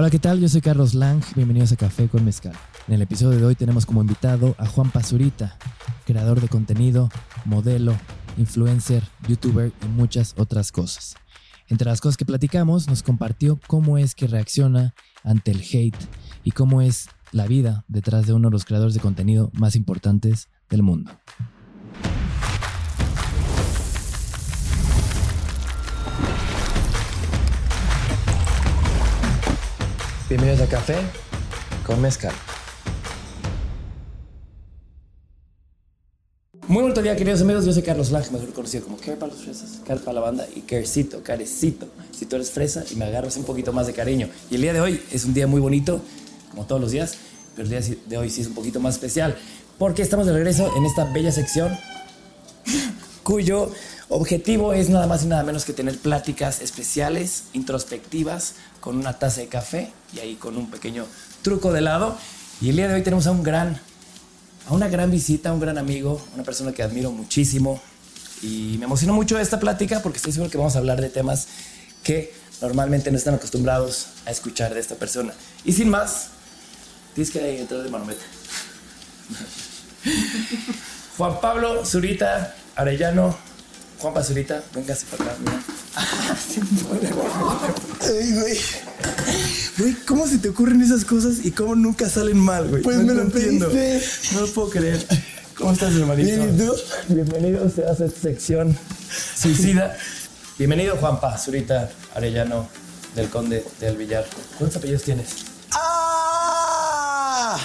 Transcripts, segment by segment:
Hola, ¿qué tal? Yo soy Carlos Lang, bienvenidos a Café con Mezcal. En el episodio de hoy tenemos como invitado a Juan Pazurita, creador de contenido, modelo, influencer, youtuber y muchas otras cosas. Entre las cosas que platicamos, nos compartió cómo es que reacciona ante el hate y cómo es la vida detrás de uno de los creadores de contenido más importantes del mundo. Bienvenidos a Café con Mezcal. Muy buen día, queridos amigos. Yo soy Carlos Lange, mejor conocido como Care para los fresas, Care para la banda y Carecito, Carecito. Si tú eres fresa y me agarras un poquito más de cariño. Y el día de hoy es un día muy bonito, como todos los días, pero el día de hoy sí es un poquito más especial, porque estamos de regreso en esta bella sección cuyo objetivo es nada más y nada menos que tener pláticas especiales, introspectivas, con una taza de café y ahí con un pequeño truco de lado. Y el día de hoy tenemos a un gran, a una gran visita, a un gran amigo, una persona que admiro muchísimo. Y me emocionó mucho esta plática porque estoy seguro que vamos a hablar de temas que normalmente no están acostumbrados a escuchar de esta persona. Y sin más, tienes que entrar de manometa. Juan Pablo Zurita Arellano. Juan Pazurita, véngase para acá, mira. Ey, güey. Güey, ¿cómo se te ocurren esas cosas y cómo nunca salen mal, güey? Pues No me lo entiendo. pediste. No lo puedo creer. ¿Cómo estás, hermanito? Bien, ¿y tú? Bienvenidos a esta sección suicida. Bienvenido, Juan Pazurita Arellano del Conde del Villar. ¿Cuántos apellidos tienes? ¡Ah!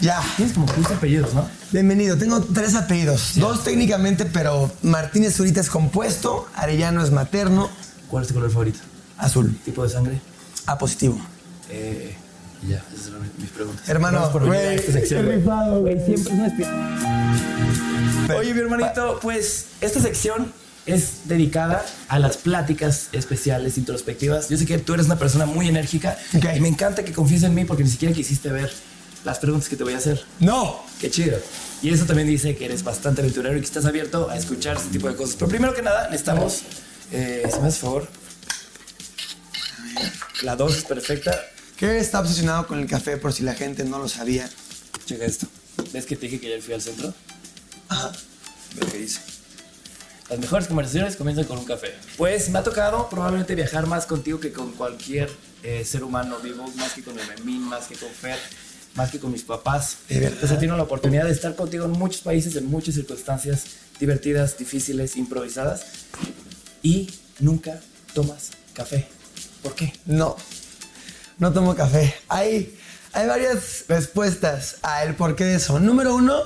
Ya, Tienes como 15 apellidos, ¿no? bienvenido. Tengo tres apellidos. Dos técnicamente, pero Martínez Zurita es compuesto, Arellano es materno, ¿Cuál es tu color favorito? azul, ¿Tipo de sangre? A positivo. Eh, ya, esas son mis preguntas. Hermano, güey, esta sección, qué rifado, Güey, siempre es una. Oye, mi hermanito, pues esta sección es dedicada a las pláticas especiales, introspectivas. Yo sé que tú eres una persona muy enérgica Ok. y me encanta que confíes en mí porque ni siquiera quisiste ver las preguntas que te voy a hacer. No. Qué chido. Y eso también dice que eres bastante aventurero y que estás abierto a escuchar este tipo de cosas. Pero primero que nada, necesitamos, eh, si me haces favor, la dosis perfecta. Que está obsesionado con el café por si la gente no lo sabía. Checa esto. ¿Ves que te dije que ayer fui al centro? Ajá. Ve lo que dice. Las mejores conversaciones comienzan con un café. Pues me ha tocado probablemente viajar más contigo que con cualquier eh, ser humano vivo, más que con el Memín, más que con Fer, más que con mis papás. Entonces tenido la oportunidad de estar contigo en muchos países, en muchas circunstancias divertidas, difíciles, improvisadas. Y nunca tomas café. ¿Por qué? No. No tomo café. Hay, hay varias respuestas a el porqué de eso. Número uno,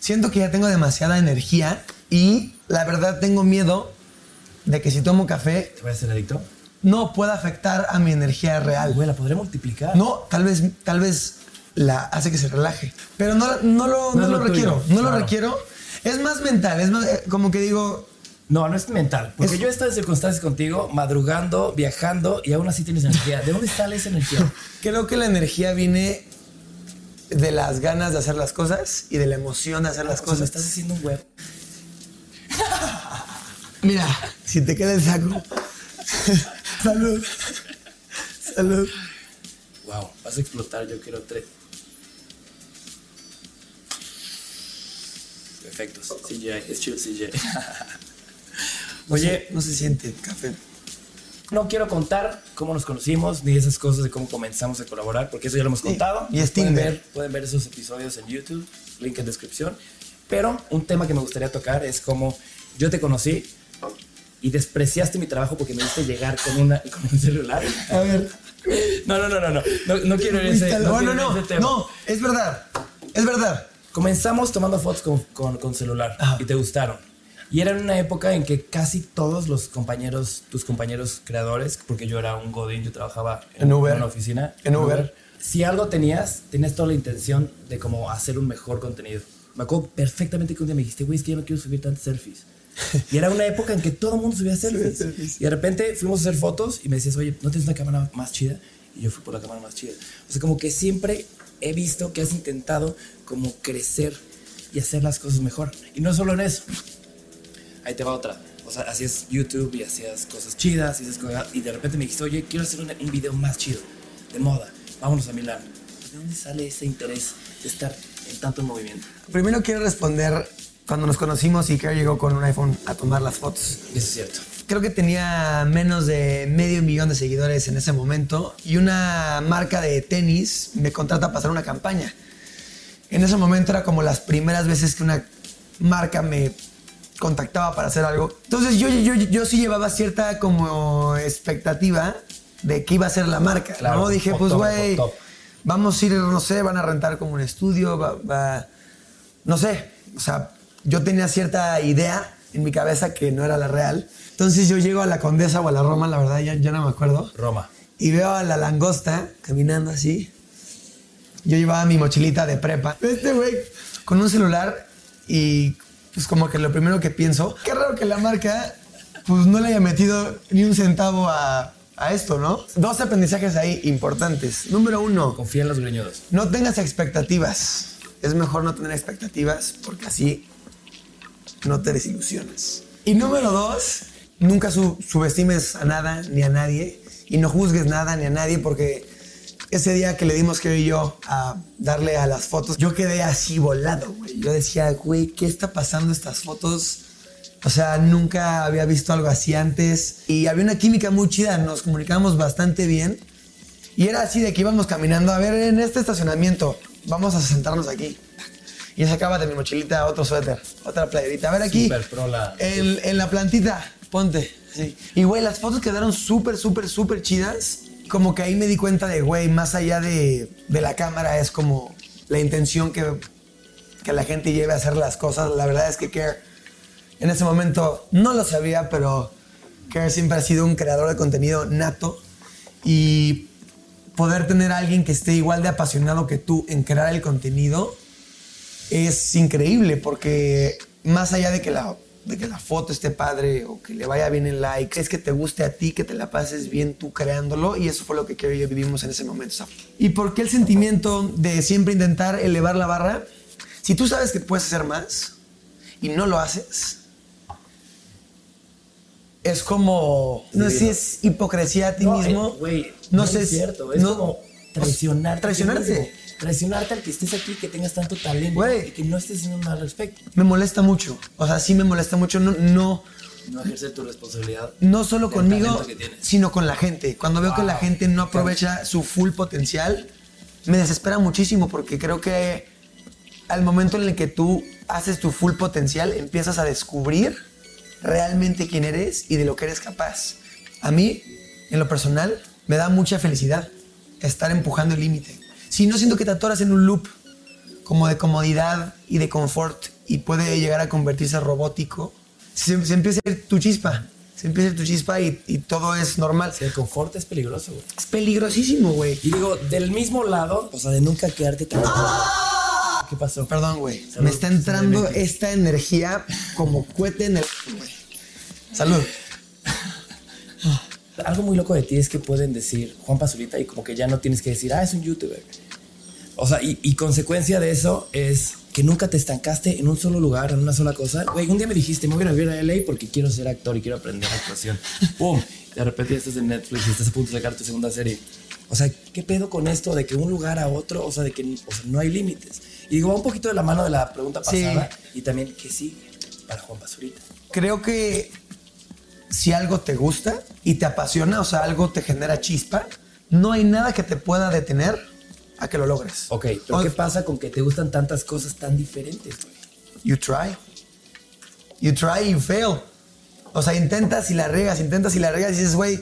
siento que ya tengo demasiada energía y la verdad tengo miedo de que si tomo café ¿Te voy a hacer adicto? no pueda afectar a mi energía real. Güey, la podré multiplicar. No, tal vez, tal vez la hace que se relaje. Pero no, no lo, No lo lo requiero. tuyo, No lo requiero. Es más mental. Es más, eh, como que digo, No, no es mental. Porque Es- yo he estado en circunstancias contigo, madrugando, viajando y aún así tienes energía. ¿De dónde sale esa energía? creo que la energía viene de las ganas de hacer las cosas y de la emoción de hacer las O sea, me cosas. estás haciendo un web. Mira, si te queda el saco. Salud. Salud. Wow, vas a explotar, yo quiero tres. Efectos. CGI, es chill CGI. Oye, no se siente café. no quiero contar cómo nos conocimos ni esas cosas de cómo comenzamos a colaborar, porque eso ya lo hemos contado. y es pueden Tinder. ver, pueden ver esos episodios en YouTube, link en descripción. Pero un tema que me gustaría tocar es cómo yo te conocí y despreciaste mi trabajo porque me hiciste llegar con, una, con un celular. A ver. No, no, no, no, no, no, no quiero ir ese, No, no, no. ese tema. No, es verdad. Es verdad. Comenzamos tomando fotos con, con- con celular Ajá. y te gustaron. Y era en una época en que casi todos los compañeros, tus compañeros creadores, porque yo era un godín, yo trabajaba En Uber. una oficina. En Uber. Si algo tenías, tenías toda la intención de como hacer un mejor contenido. Me acuerdo perfectamente que un día me dijiste, güey, es que yo no quiero subir tantos selfies. Y era una época en que todo el mundo subía selfies. selfies. Y de repente fuimos a hacer fotos y me decías, oye, ¿no tienes una cámara más chida? Y yo fui por la cámara más chida. O sea, como que siempre he visto que has intentado como crecer y hacer las cosas mejor. Y no solo en eso. Ahí te va otra. o sea, hacías YouTube y hacías cosas chidas y, esas cosas, y de repente me dijiste, oye, quiero hacer un, un video más chido, de moda, vámonos a Milán. ¿De dónde sale ese interés de estar en tanto movimiento? Primero quiero responder cuando nos conocimos y que llegó con un iPhone a tomar las fotos. Eso es cierto. Creo que tenía menos de medio millón de seguidores en ese momento y una marca de tenis me contrata a pasar una campaña. En ese momento era como las primeras veces que una marca me contactaba para hacer algo. Entonces yo, yo, yo sí llevaba cierta como expectativa de qué iba a ser la marca. Claro, ¿no? Dije, pues güey, vamos a ir, no sé, van a rentar como un estudio, va, va- no sé, o sea, yo tenía cierta idea en mi cabeza que no era la real. Entonces yo llego a la Condesa o a la Roma, la verdad ya, ya no me acuerdo, Roma. y veo a la langosta caminando así. Yo llevaba mi mochilita de prepa. Este güey con un celular y pues como que lo primero que pienso, qué raro que la marca pues no le haya metido ni un centavo a, a esto, ¿no? Dos aprendizajes ahí importantes. Número uno, Confía en los greñudos. no tengas expectativas. Es mejor no tener expectativas porque así no te desilusionas. Y número dos, nunca su- subestimes a nada ni a nadie y no juzgues nada ni a nadie porque ese día que le dimos que y yo a darle a las fotos, yo quedé así volado, güey. Yo decía, güey, ¿qué está pasando estas fotos? O sea, nunca había visto algo así antes y había una química muy chida, nos comunicábamos bastante bien. Y era así de que íbamos caminando, a ver, en este estacionamiento, vamos a sentarnos aquí. Y sacaba de mi mochilita otro suéter, otra playerita. A ver aquí, la- en, en la plantita, ponte. Sí. Y güey, las fotos quedaron súper, súper, súper chidas. Como que ahí me di cuenta de, güey, más allá de, de la cámara es como la intención que, que la gente lleve a hacer las cosas. La verdad es que Care en ese momento no lo sabía, pero Care siempre ha sido un creador de contenido nato y poder tener a alguien que esté igual de apasionado que tú en crear el contenido es increíble porque más allá de que la, de que la foto esté padre o que le vaya bien el like, es que te guste a ti, que te la pases bien tú creándolo y eso fue lo que Care y yo vivimos en ese momento. ¿Y por qué el sentimiento de siempre intentar elevar la barra? Si tú sabes que puedes hacer más y no lo haces, es como, no sé si es hipocresía a ti No, mismo. eh, Güey, no, no, sé es cierto. Es no- como traicionarte. Traicionarte. Traicionarte al que estés aquí, que tengas tanto talento y que no estés haciendo nada al respecto. Me molesta mucho. O sea, sí me molesta mucho. No, no, No ejercer tu responsabilidad. no solo conmigo, sino con la gente. Cuando veo que la Wow. gente no aprovecha su full potencial, me desespera muchísimo porque creo que al momento en el que tú haces tu full potencial, empiezas a descubrir realmente quién eres y de lo que eres capaz. A mí, en lo personal, me da mucha felicidad estar empujando el límite. Si no siento que te atoras en un loop como de comodidad y de confort y puede llegar a convertirse robótico, se, se empieza a ir tu chispa. Se empieza a ir tu chispa y, y todo es normal. Si el confort es peligroso, güey. Es peligrosísimo, güey. Y digo, del mismo lado, o sea, de nunca quedarte tan. ¿Qué pasó? Perdón, güey. Me está entrando Salud. esta energía como cohete en el... Salud. Algo muy loco de ti es que pueden decir Juan Pazurita y como que ya no tienes que decir, ah, es un youtuber. O sea, y, y consecuencia de eso es que nunca te estancaste en un solo lugar, en una sola cosa. Güey, un día me dijiste, me voy a ir a vivir a LA porque quiero ser actor y quiero aprender actuación. ¡Pum! De repente ya estás en Netflix y estás a punto de sacar tu segunda serie. O sea, ¿qué pedo con esto de que un lugar a otro, o sea, de que o sea, no hay límites? Y digo, va un poquito de la mano de la pregunta Sí. pasada y también que sí para Juan Pazurita. Creo que si algo te gusta y te apasiona, o sea, algo te genera chispa, no hay nada que te pueda detener a que lo logres. Ok, pero O- ¿qué pasa con que te gustan tantas cosas tan diferentes, güey? You try. You try, you fail. O sea, intentas y la regas, intentas y la regas y dices, güey,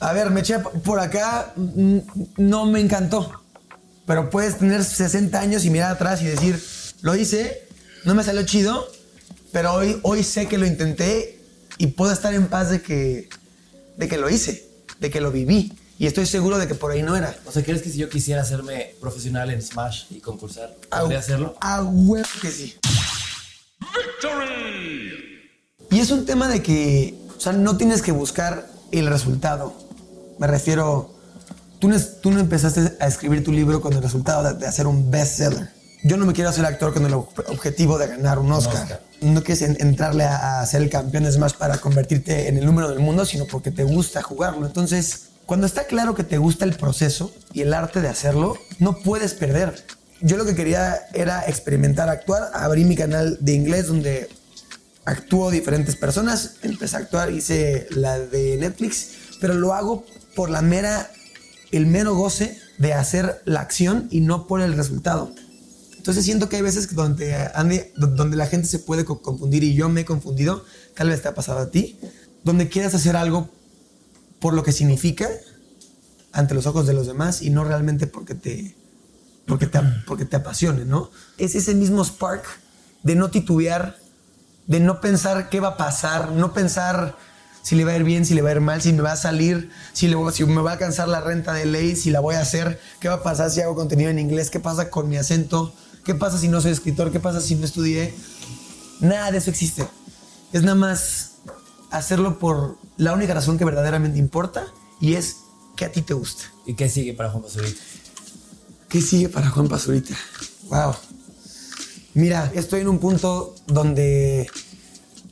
a ver, me eché por acá, no me encantó. Pero puedes tener 60 años y mirar atrás y decir, lo hice, no me salió chido, pero hoy, hoy sé que lo intenté y puedo estar en paz de que, de que lo hice, de que lo viví. Y estoy seguro de que por ahí no era. O sea, ¿crees que si yo quisiera hacerme profesional en Smash y concursar, A- podría hacerlo? A huevo que sí. Y es un tema de que, o sea, no tienes que buscar el resultado. Me refiero, tú no, tú no empezaste a escribir tu libro con el resultado de, de hacer un bestseller. yo no me quiero hacer actor con el objetivo de ganar un Oscar. No quieres entrarle a, ser el campeón es más para convertirte en el número del mundo, sino porque te gusta jugarlo. Entonces, cuando está claro que te gusta el proceso y el arte de hacerlo, no puedes perder. Yo lo que quería era experimentar actuar. Abrí mi canal de inglés donde actúo diferentes personas. Empecé a actuar, hice la de Netflix, pero lo hago por la mera, el mero goce de hacer la acción y no por el resultado. Entonces siento que hay veces donde, donde la gente se puede confundir y yo me he confundido, tal vez te ha pasado a ti, donde quieras hacer algo por lo que significa ante los ojos de los demás y no realmente porque te, porque te, porque te apasione, ¿no? Es ese mismo spark de no titubear, de no pensar qué va a pasar, no pensar si le va a ir bien, si le va a ir mal, si me va a salir, si, si me va a alcanzar la renta de ley, si la voy a hacer, qué va a pasar si hago contenido en inglés, qué pasa con mi acento, qué pasa si no soy escritor, qué pasa si no estudié. Nada de eso existe. Es nada más hacerlo por la única razón que verdaderamente importa y es que a ti te gusta. ¿Y qué sigue para Juan Pazurita? ¿Qué sigue para Juan Pazurita? Wow. Mira, estoy en un punto donde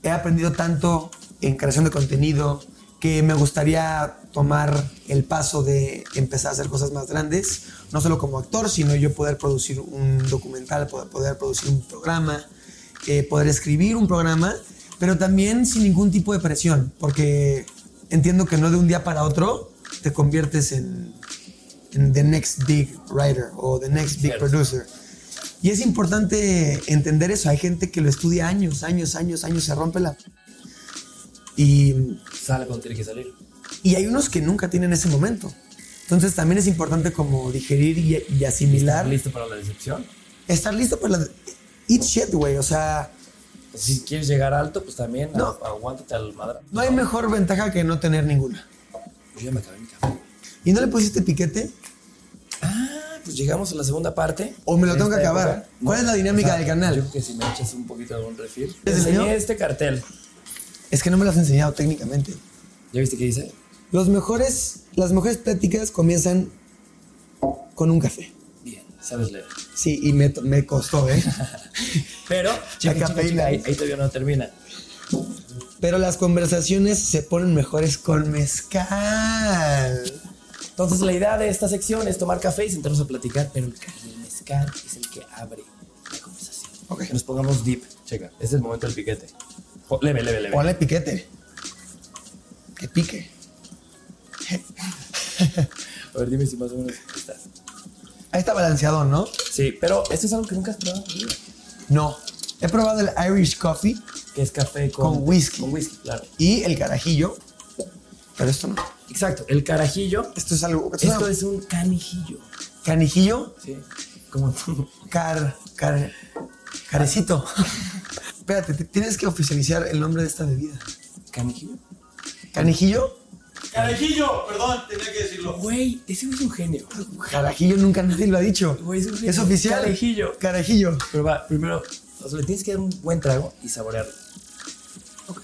he aprendido tanto en creación de contenido, que me gustaría tomar el paso de empezar a hacer cosas más grandes, no solo como actor, sino yo poder producir un documental, poder, producir un programa, eh, poder escribir un programa, pero también sin ningún tipo de presión, porque entiendo que no de un día para otro te conviertes en, en the next big writer o the next big producer. Y es importante entender eso. Hay gente que lo estudia años, años, años, años, se rompe la y sale cuando tiene que salir. Y hay unos que nunca tienen ese momento. Entonces también es importante como digerir y, asimilar. ¿Estar listo para la decepción? Estar listo para la... Eat shit, güey. O sea... Si quieres llegar alto, pues también no. aguántate al madre. No hay mejor ventaja que no tener ninguna. Pues ya me acabé mi café. ¿Y no le pusiste piquete? Ah, pues llegamos a la segunda parte. ¿O me lo tengo que acabar? ¿Cuál es la dinámica del canal? Yo creo que si me echas un poquito de un refil. Te enseñé este cartel. Es que no me lo has enseñado técnicamente. ¿Ya viste qué dice? Los mejores, las mejores pláticas comienzan con un café. Bien, sabes leer. Sí, y me, me costó, ¿eh? Pero, chica, ahí, todavía no termina. Pero las conversaciones se ponen mejores con mezcal. Entonces, la idea de esta sección es tomar café y sentarnos a platicar, pero el, mezcal es el que abre la conversación. Ok. Que nos pongamos deep. Checa, este es el momento del piquete. Leve, leve, leve. Ponle piquete. Que pique. A ver, dime si más o menos está. Ahí está balanceado, ¿no? Sí, pero esto es algo que nunca has probado. No. He probado el Irish Coffee. Que es café con, con whisky. Con whisky, claro. Y el carajillo. Pero esto no. Exacto. El carajillo. Esto es algo. Esto, es un canijillo. ¿Canijillo? Sí. Como tú. Car. Car. Carecito. Espérate, tienes que oficializar el nombre de esta bebida. ¿Canijillo? ¿Canijillo? Carajillo, perdón, tenía que decirlo. Güey, ese es un genio. Carajillo nunca nadie lo ha dicho. Güey, es un genio. Es oficial. Carajillo. Carajillo. Pero va, primero, o sea, le tienes que dar un buen trago y saborearlo. Ok.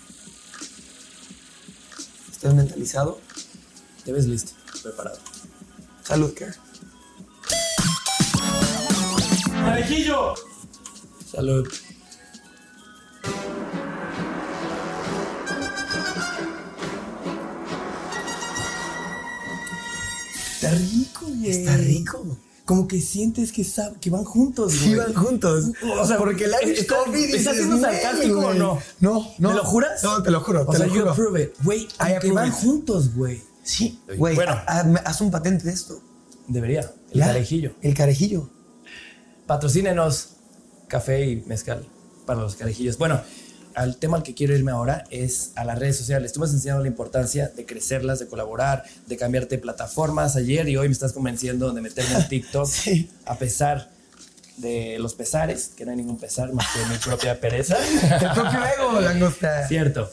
¿Estás mentalizado? Te ves listo, preparado. Salud, Care. ¡Carajillo! Salud. Güey. Está rico. Como que sientes que, que van juntos, güey. Sí, van juntos. O sea, porque el Irish Coffee ¿Estás siendo sarcástico o no? No, no. ¿Me lo juras? No, te lo juro. O te sea, lo you juro. approve it. Güey, que van juntos, güey. Sí, güey. Bueno. Haz un patente de esto. Debería. El carejillo. El carejillo. Patrocínenos café y mezcal para los carejillos. Bueno, al tema al que quiero irme ahora es a las redes sociales. Tú me has enseñado la importancia de crecerlas, de colaborar, de cambiarte plataformas. Ayer y hoy me estás convenciendo de meterme en TikTok a pesar de los pesares, que no hay ningún pesar más que mi propia pereza. El propio ego, langosta. Cierto.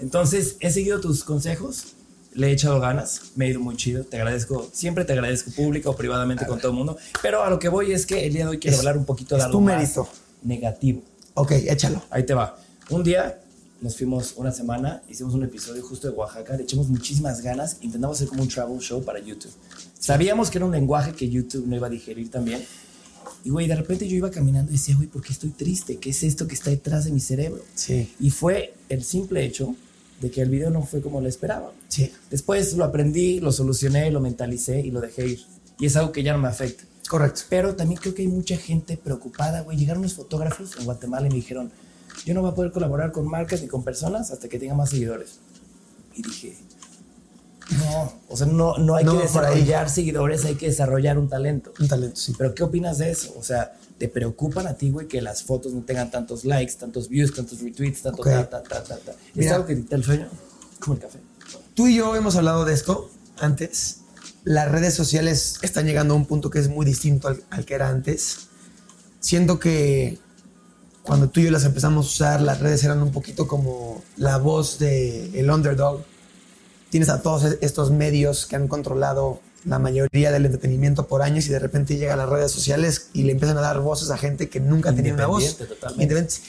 Entonces, he seguido tus consejos, le he echado ganas, me he ido muy chido, te agradezco, siempre te agradezco público o privadamente con todo el mundo, pero a lo que voy es que el día de hoy quiero hablar un poquito de algo más negativo. Ok, échalo. Ahí te va. Un día nos fuimos una semana, hicimos un episodio justo de Oaxaca, le echamos muchísimas ganas, intentamos hacer como un travel show para YouTube. Sabíamos que era un lenguaje que YouTube no iba a digerir también Y, güey, de repente yo iba caminando y decía, güey, ¿por qué estoy triste? ¿Qué es esto que está detrás de mi cerebro? Sí. Y fue el simple hecho de que el video no fue como lo esperaba. Sí. Después lo aprendí, lo solucioné, lo mentalicé y lo dejé ir. Y es algo que ya no me afecta. Correcto. Pero también creo que hay mucha gente preocupada, güey. Llegaron unos fotógrafos en Guatemala y me dijeron, yo no voy a poder colaborar con marcas ni con personas hasta que tenga más seguidores. Y dije, no, o sea, no, no hay No que desarrollar seguidores, hay que desarrollar un talento. Un talento, sí. Pero ¿qué opinas de eso? O sea, ¿te preocupan a ti, güey, que las fotos no tengan tantos likes, tantos views, tantos retweets, tanto Ok. ta, ta, ta, ta? ¿Es Mira. algo que te el sueño? Como el café. Tú y yo hemos hablado de esto antes. Las redes sociales están llegando a un punto que es muy distinto al, al que era antes. Siento que cuando tú y yo las empezamos a usar, las redes eran un poquito como la voz del el underdog. Tienes a todos estos medios que han controlado la mayoría del entretenimiento por años y de repente llegan las redes sociales y le empiezan a dar voces a gente que nunca tenía una voz. Totalmente.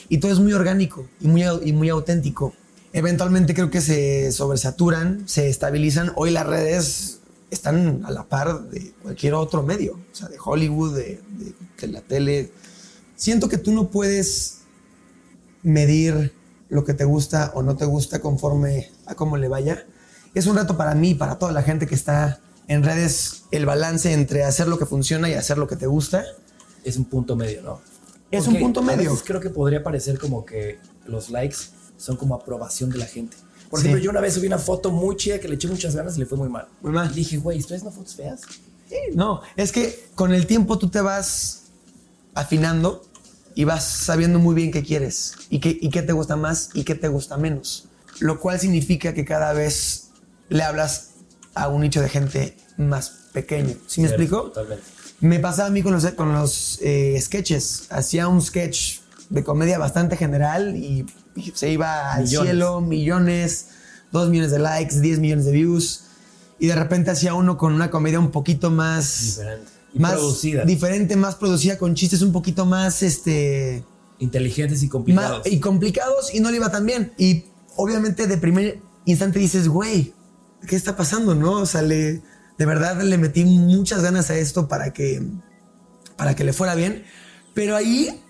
Y todo es muy orgánico y muy, y muy auténtico. Eventualmente creo que se sobresaturan, se estabilizan. Hoy las redes están a la par de cualquier otro medio, o sea, de Hollywood, de, de- de la tele. Siento que tú no puedes medir lo que te gusta o no te gusta conforme a cómo le vaya. Es un reto para mí, para toda la gente que está en redes, el balance entre hacer lo que funciona y hacer lo que te gusta. Es un punto medio, ¿no? Es Porque un punto a medio. veces creo que podría parecer como que los likes son como aprobación de la gente. Por Sí. ejemplo, yo una vez subí una foto muy chida que le eché muchas ganas y le fue muy mal. Muy mal. Y dije, güey, ¿estoy haciendo fotos feas? No, es que con el tiempo tú te vas afinando y vas sabiendo muy bien qué quieres y qué, y qué te gusta más y qué te gusta menos. Lo cual significa que cada vez le hablas a un nicho de gente más pequeño. ¿Sí me Cierto, explico? Totalmente. Me pasaba a mí con los, con los eh, sketches. Hacía un sketch de comedia bastante general y, se iba al Millones. cielo, millones, dos millones de likes, 10 millones de views. Y de repente hacía uno con una comedia un poquito más... Diferente. Más producida. diferente, más producida, con chistes un poquito más, este... Inteligentes y más- complicados. y complicados y no le iba tan bien. Y obviamente de primer instante dices, güey, ¿qué está pasando? ¿No? O sea, le, de verdad le metí muchas ganas a esto para que, para que le fuera bien. Pero ahí,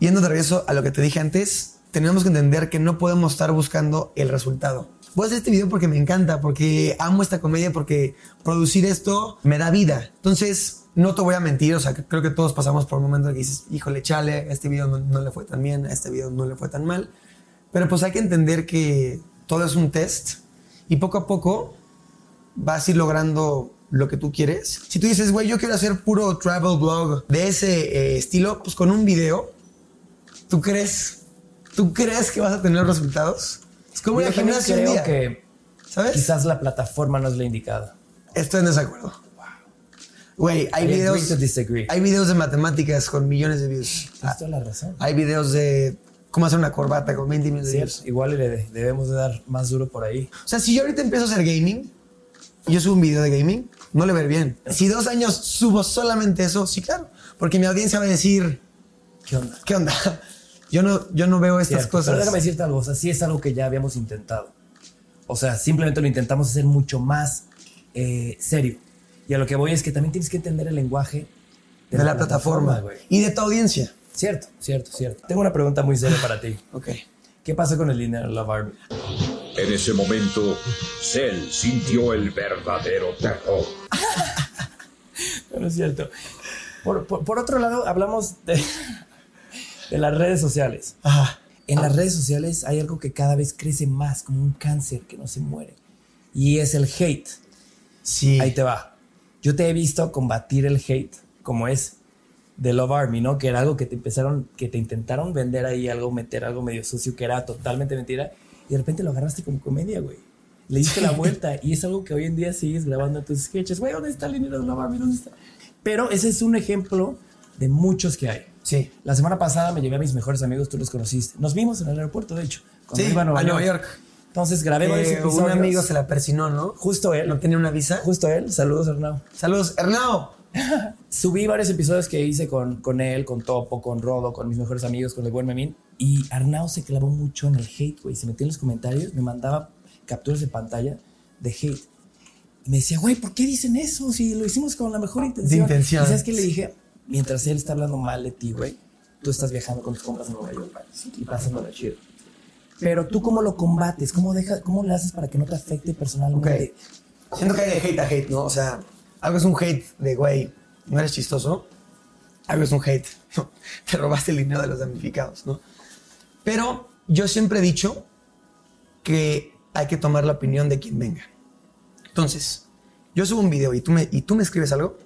yendo de regreso a lo que te dije antes, tenemos que entender que no podemos estar buscando el resultado. Voy a hacer este video porque me encanta, porque amo esta comedia, porque producir esto me da vida. Entonces, no te voy a mentir, o sea, creo que todos pasamos por un momento en que dices, híjole, chale, este video no, no le fue tan bien, a este video no le fue tan mal. Pero pues hay que entender que todo es un test y poco a poco vas a ir logrando lo que tú quieres. Si tú dices, güey, yo quiero hacer puro travel blog de ese eh, estilo, pues con un video, ¿tú crees? ¿Tú crees que vas a tener resultados? Es como ir al gimnasio un creo día, que ¿sabes? quizás la plataforma no es la indicada. Estoy en desacuerdo. Güey, hay I agree videos, to disagree. hay videos de matemáticas con millones de views. Tienes toda la razón. Hay videos de cómo hacer una corbata con 20 millones de views. igual le de- debemos de dar más duro por ahí. O sea, si yo ahorita empiezo a hacer gaming y yo subo un video de gaming, no le ver bien. Si dos años subo solamente eso, sí, claro. Porque mi audiencia va a decir, ¿Qué onda? ¿qué onda? Yo no, yo no veo estas Cierto, cosas. Pero déjame decirte algo, o sea, sí es algo que ya habíamos intentado. O sea, simplemente lo intentamos hacer mucho más eh, serio. Y a lo que voy es que también tienes que entender el lenguaje de, la, plataforma, güey. y de tu audiencia. Cierto, cierto, cierto. Tengo una pregunta muy seria para ti. Ok. ¿Qué pasa con el dinero Love Army? En ese momento, Cell sintió el verdadero terror. No es cierto. Por, por- por otro lado, hablamos de, de las redes sociales. Ajá. En las redes sociales hay algo que cada vez crece más, como un cáncer que no se muere. Y es el hate. Sí. Ahí te va. Yo te he visto combatir el hate, como es de Love Army, ¿no? Que era algo que te empezaron, que te intentaron vender ahí algo, meter algo medio sucio, que era totalmente mentira, y de repente lo agarraste como comedia, güey. Le diste la vuelta y es algo que hoy en día sigues grabando tus sketches. Güey, ¿dónde está el dinero de Love Army? ¿Dónde está? Pero ese es un ejemplo de muchos que hay. Sí. La semana pasada me llevé a mis mejores amigos, tú los conociste. Nos vimos en el aeropuerto, de hecho. cuando Sí, iba a Nueva, a Nueva York. York. Entonces grabé varios Eh, episodios. un amigo se la persinó, ¿no? Justo él. No tenía una visa. Justo él. Saludos, Hernán. Saludos, Hernao. Subí varios episodios que hice con, con él, con Topo, con Rodo, con mis mejores amigos, con el buen Memín. Y Arnau se clavó mucho en el hate, güey. Se metió en los comentarios, me mandaba capturas de pantalla de hate. Y me decía, güey, ¿por qué dicen eso? Si lo hicimos con la mejor intención. intención. ¿Y sabes qué le dije? mientras él está hablando mal de ti, güey, tú estás viajando con tus compras en Nueva York y pasándola chido. Pero tú cómo lo combates, cómo deja, cómo le haces para que no te afecte personalmente. Ok. Siento que hay de hate a hate, ¿no? O sea, algo es un hate de, güey, no eres chistoso. Algo es un hate, ¿no? Te robaste el dinero de los damnificados, ¿no? Pero yo siempre he dicho que hay que tomar la opinión de quien venga. Entonces, yo subo un video y tú me, y tú me escribes algo,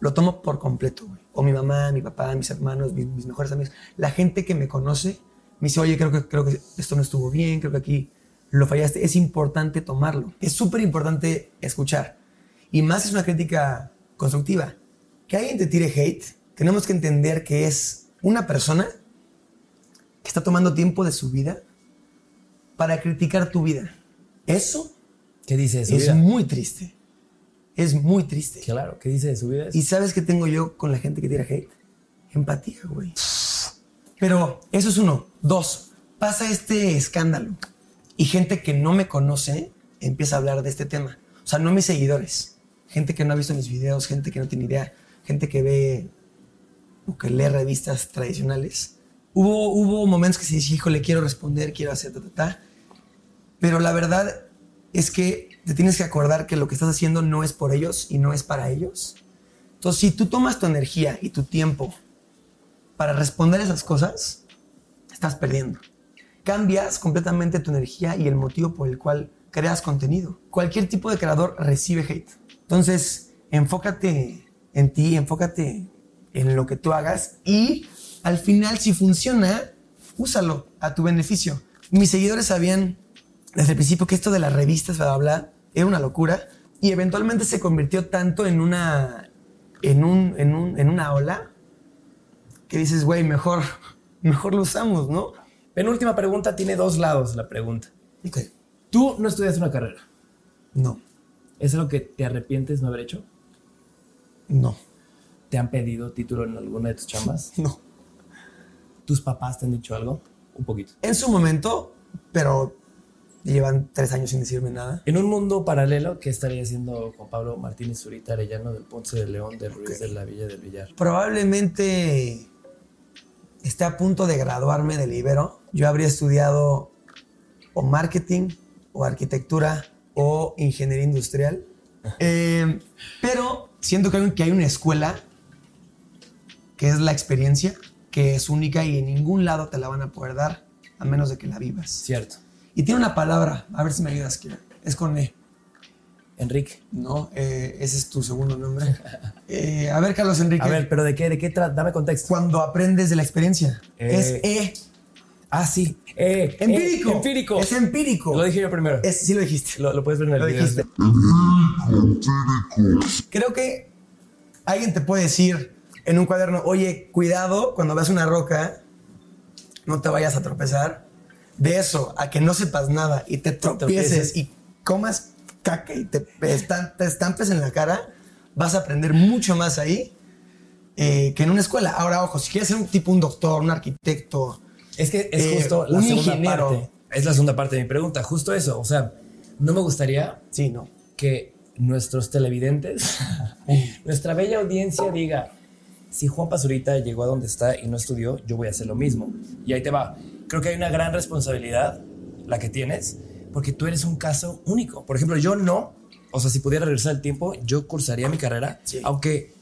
lo tomo por completo, güey. O mi mamá, mi papá, mis hermanos, mis, mis mejores amigos, la gente que me conoce, me dice, oye, creo que, creo que esto no estuvo bien, creo que aquí lo fallaste. Es importante tomarlo. Es súper importante escuchar. Y más es una crítica constructiva. Que alguien te tire hate, tenemos que entender que es una persona que está tomando tiempo de su vida para criticar tu vida. Eso ¿Qué dice de su es vida? muy triste. Es muy triste. Claro, ¿qué dice de su vida? ¿Y sabes qué tengo yo con la gente que tira hate? Empatía, güey. Pero eso es uno. Dos, pasa este escándalo y gente que no me conoce empieza a hablar de este tema. O sea, no mis seguidores. Gente que no ha visto mis videos, gente que no tiene idea, gente que ve o que lee revistas tradicionales. Hubo, hubo momentos que se dice, híjole, quiero responder, quiero hacer, ta, ta, ta. Pero la verdad es que te tienes que acordar que lo que estás haciendo no es por ellos y no es para ellos. Entonces, si tú tomas tu energía y tu tiempo para responder esas cosas, estás perdiendo. Cambias completamente tu energía y el motivo por el cual creas contenido. Cualquier tipo de creador recibe hate. Entonces, enfócate en ti, enfócate en lo que tú hagas y al final, si funciona, úsalo a tu beneficio. Mis seguidores sabían desde el principio que esto de las revistas, bla, bla, bla, era una locura y eventualmente se convirtió tanto en una, en un, en un, en una ola que dices, güey, mejor, mejor lo usamos, ¿no? Penúltima pregunta tiene dos lados la pregunta. Ok. Tú no estudiaste una carrera. No, ¿Es algo que te arrepientes no haber hecho? no, ¿Te han pedido título en alguna de tus chambas? no. ¿Tus papás te han dicho algo? Un poquito. En su momento, pero llevan tres años sin decirme nada. En un mundo paralelo, ¿qué estaría haciendo Juan Pablo Martínez Zurita Arellano del Ponce de León del Ruiz de la Villa del Villar? Probablemente esté a punto de graduarme del Ibero. Yo habría estudiado o marketing, o arquitectura, o ingeniería industrial. Eh, pero siento que hay, una escuela que es la experiencia, que es única y en ningún lado te la van a poder dar a menos de que la vivas. Cierto. Y tiene una palabra, a ver si me ayudas, Kira. Es con E. Enrique. No, eh, ese es tu segundo nombre. Eh, a ver, Carlos Enrique. A ver, pero ¿de qué? ¿De qué trata? Dame contexto. Cuando aprendes de la experiencia. Eh, es E. Ah, sí. Empírico. empírico. Es empírico. Lo dije yo primero. Es- sí lo dijiste. Lo, lo puedes ver en el Lo video. dijiste. Creo que alguien te puede decir en un cuaderno, oye, cuidado cuando veas una roca, no te vayas a tropezar. De eso a que no sepas nada y te tropieces tropieces. y comas caca y te, estampes en la cara, vas a aprender mucho más ahí eh, que en una escuela. Ahora, ojo, si quieres ser un tipo, un doctor, un arquitecto, Es que es Eh, justo la un segunda ingeniero. parte. Es la segunda parte de mi pregunta. Justo eso. O sea, no me gustaría sí, no. que nuestros televidentes, nuestra bella audiencia diga, si Juan Pazurita llegó a donde está y no estudió, yo voy a hacer lo mismo. Y ahí te va. Creo que hay una gran responsabilidad, la que tienes, porque tú eres un caso único. Por ejemplo, yo no, o sea, si pudiera regresar el tiempo, yo cursaría mi carrera, Sí. aunque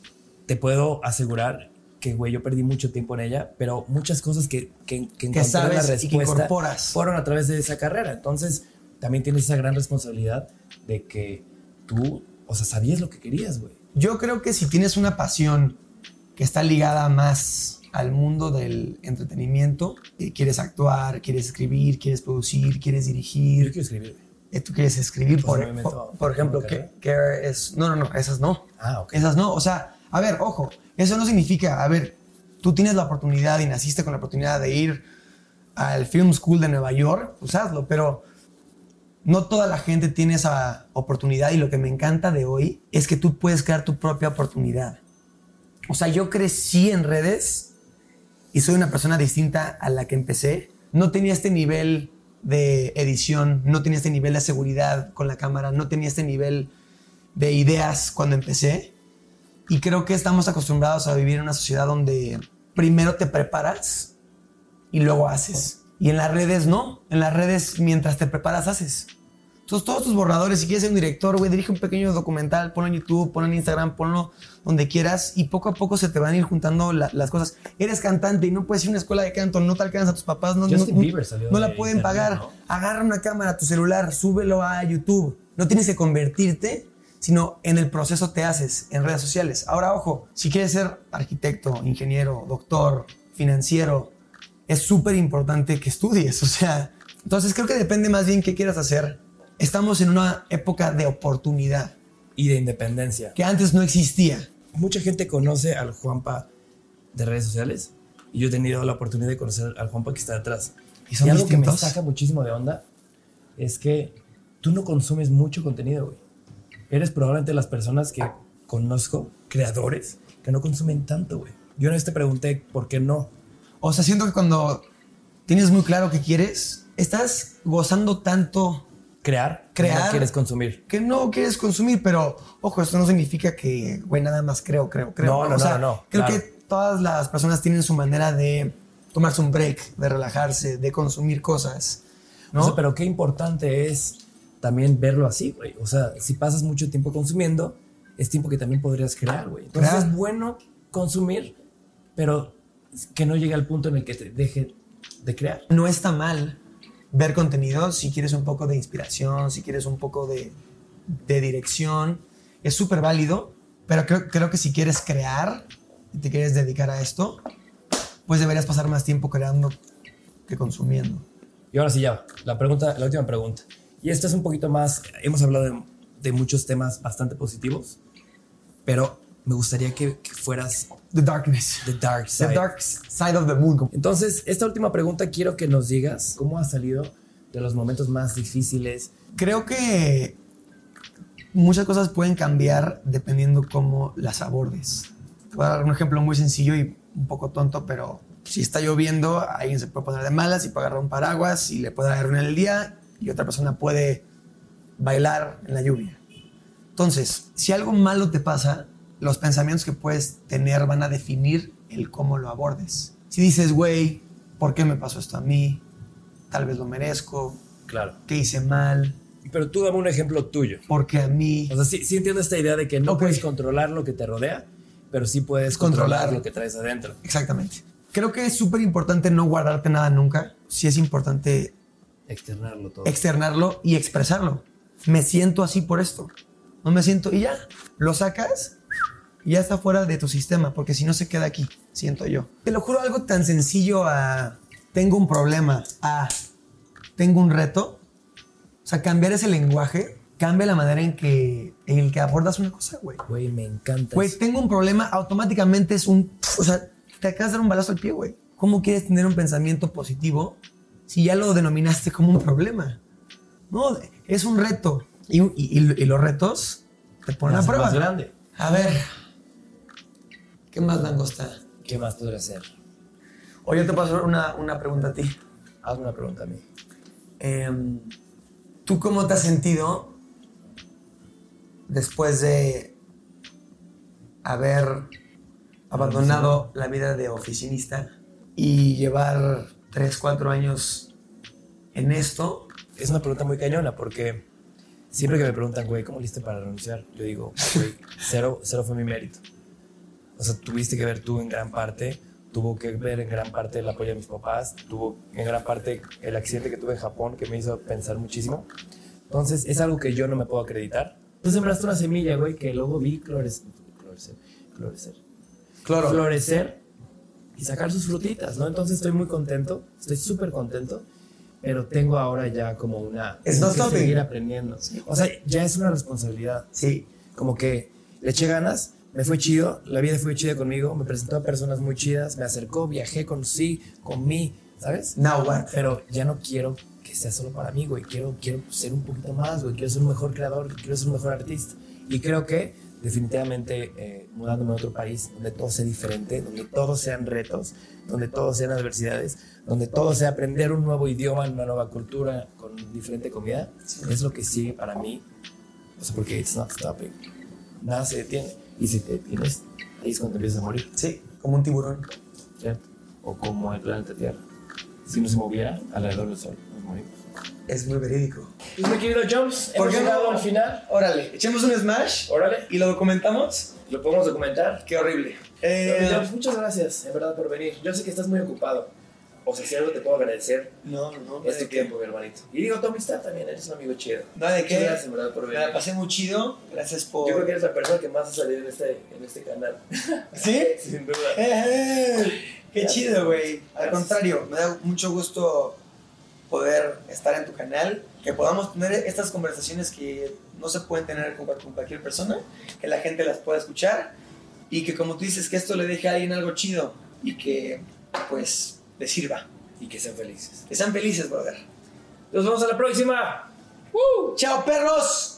te puedo asegurar que, güey, yo perdí mucho tiempo en ella, pero muchas cosas que, que, que encontré sabes la y que respuesta incorporas. fueron a través de esa carrera. Entonces, también tienes esa gran responsabilidad de que tú, o sea, sabías lo que querías, güey. Yo creo que si tienes una pasión que está ligada más al mundo del entretenimiento, eh, quieres actuar, quieres escribir, quieres producir, quieres Yo dirigir, quiero escribir. eh, tú quieres escribir, Pues por, por- por ejemplo, que, es... No, no, no, esas no. Ah, ok. Esas no. O sea, a ver, ojo, eso no significa, a ver, tú tienes la oportunidad y naciste con la oportunidad de ir al Film School de Nueva York, pues hazlo, pero no toda la gente tiene esa oportunidad y lo que me encanta de hoy es que tú puedes crear tu propia oportunidad. O sea, yo crecí en redes y soy una persona distinta a la que empecé. No tenía este nivel de edición, no tenía este nivel de seguridad con la cámara, no tenía este nivel de ideas cuando empecé. Y creo que estamos acostumbrados a vivir en una sociedad donde primero te preparas y luego haces. Y en las redes no. En las redes, mientras te preparas, haces. Entonces, todos tus borradores, si quieres ser un director, güey, dirige un pequeño documental, ponlo en YouTube, ponlo en Instagram, ponlo donde quieras y poco a poco se te van a ir juntando la- las cosas. Eres cantante y no puedes ir a una escuela de canto, no te alcanza a tus papás, no, no, no- la pueden internet, pagar. ¿no? Agarra una cámara, tu celular, súbelo a YouTube. No tienes que convertirte, sino en el proceso te haces en redes sociales. Ahora, ojo, si quieres ser arquitecto, ingeniero, doctor, financiero, es súper importante que estudies. O sea, entonces creo que depende más bien qué quieras hacer. Estamos en una época de oportunidad Y de independencia. que antes no existía. Mucha gente conoce al Juanpa de redes sociales y yo he tenido la oportunidad de conocer al Juanpa que está detrás. ¿Y son algo que me saca muchísimo de onda es que tú no consumes mucho contenido, güey. Eres probablemente las personas que conozco, creadores, que no consumen tanto, güey. Yo una vez te pregunté por qué no. O sea, siento que cuando tienes muy claro qué quieres, estás gozando tanto Crear, Crear. no quieres consumir. que no quieres consumir, pero ojo, esto no significa que, güey, nada más creo, creo, creo. No, no, o sea, no, no, Creo claro. que todas las personas tienen su manera de tomarse un break, de relajarse, de consumir cosas, ¿no? O sea, pero qué importante es también verlo así, güey. O sea, si pasas mucho tiempo consumiendo, es tiempo que también podrías crear, güey. Entonces Crear. es bueno consumir, pero que no llegue al punto en el que te deje de crear. no está mal ver contenido si quieres un poco de inspiración, si quieres un poco de, de dirección. Es súper válido, pero creo, creo que si quieres crear y te quieres dedicar a esto, pues deberías pasar más tiempo creando que consumiendo. Y ahora sí ya, la pregunta, la última pregunta. Y esta es un poquito más, hemos hablado de, de muchos temas bastante positivos, pero me gustaría que, que fueras The darkness. the dark The side. dark side of the moon. Entonces, esta última pregunta quiero que nos digas cómo has salido de los momentos más difíciles, Creo que muchas cosas pueden cambiar dependiendo cómo las abordes. Te voy a dar un ejemplo muy sencillo y un poco tonto, pero si está lloviendo, alguien se puede poner de malas y puede agarrar un paraguas y le puede arruinar el día y otra persona puede bailar en la lluvia. Entonces, si algo malo te pasa, los pensamientos que puedes tener van a definir el cómo lo abordes. Si dices, güey, ¿por qué me pasó esto a mí? Tal vez lo merezco. claro. ¿Qué hice mal? Pero tú dame un ejemplo tuyo. Porque a mí... O sea, sí, sí entiendo esta idea de que no puedes controlar lo que te rodea, pero sí puedes controlar, Controlar. lo que traes adentro. Exactamente. Creo que es súper importante no guardarte nada nunca. Sí es importante Externarlo todo. externarlo y expresarlo. Me siento así por esto. No me siento y ya. Lo sacas ya está fuera de tu sistema, porque si no se queda aquí, siento yo. Te lo juro, algo tan sencillo a tengo un problema, a tengo un reto. O sea, cambiar ese lenguaje cambia la manera en que, en el que abordas una cosa, güey. Güey, me encanta. Güey, tengo un problema, automáticamente es un. O sea, te acabas de dar un balazo al pie, güey. ¿Cómo quieres tener un pensamiento positivo si ya lo denominaste como un problema? No, es un reto. Y, y- los retos te ponen a prueba. más grande. A ver. ¿Qué más langosta? ¿Qué más podría hacer? O yo te paso una, una pregunta a ti. Hazme una pregunta a mí. Em, ¿Tú cómo te has sentido después de haber abandonado la vida de oficinista y llevar 3, 4 años en esto? Es una pregunta muy cañona porque siempre que me preguntan, güey, ¿cómo liste para renunciar? Yo digo, güey, cero, cero fue mi mérito. O sea, tuviste que ver tú en gran parte, tuvo que ver en gran parte el apoyo de mis papás, tuvo en gran parte el accidente que tuve en Japón que me hizo pensar muchísimo. Entonces, es algo que yo no me puedo acreditar. Tú sembraste una semilla, güey, que luego vi florecer, florecer, florecer, Claro. florecer y sacar sus frutitas, ¿no? Entonces estoy muy contento, estoy súper contento, pero tengo ahora ya como una... Que stopping. seguir aprendiendo. O sea, ya es una responsabilidad. Sí. Como que le eché ganas, me fue chido, la vida fue chida conmigo, me presentó a personas muy chidas, me acercó, viajé, conocí, comí, ¿sabes? Now what? Pero ya no quiero que sea solo para mí, güey. Quiero, quiero ser un poquito más, güey. Quiero ser un mejor creador, quiero ser un mejor artista. Y creo que definitivamente eh, mudándome a otro país donde todo sea diferente, donde todos sean retos, donde todos sean adversidades, donde todo sea aprender un nuevo idioma, una nueva cultura, con diferente comida, es lo que sigue para mí. O sea, porque it's not stopping. Nada se detiene. Y si te tienes, ahí es cuando empiezas a morir, Sí, como un tiburón. ¿cierto? O como el planeta Tierra. Si no se moviera alrededor del Sol, nos morimos. Es muy verídico. Pues mi querido Jones, ¿Por hemos qué no? llegado al final. Órale, echemos un smash Órale, y lo documentamos. lo podemos documentar. Qué horrible. Eh, Jones, muchas gracias, en verdad, por venir. Yo sé que estás muy ocupado. O sea, si algo te puedo agradecer, no, no, no. es tu ¿de qué? tiempo, mi hermanito. Y digo, tu amistad también, eres un amigo chido. No, ¿de qué? Gracias, en verdad, por Me venir. la pasé muy chido. Gracias por. Yo creo que eres la persona que más ha salido en este, en este canal. ¿Sí? Sin duda. Eh, Qué Gracias. chido, güey. Al contrario, me da mucho gusto poder estar en tu canal, que podamos tener estas conversaciones que no se pueden tener con, con cualquier persona, que la gente las pueda escuchar y que como tú dices, que esto le deje a alguien algo chido y que pues le sirva. Y que sean felices. Que sean felices, brother. Nos vemos a la próxima. ¡Chao, perros!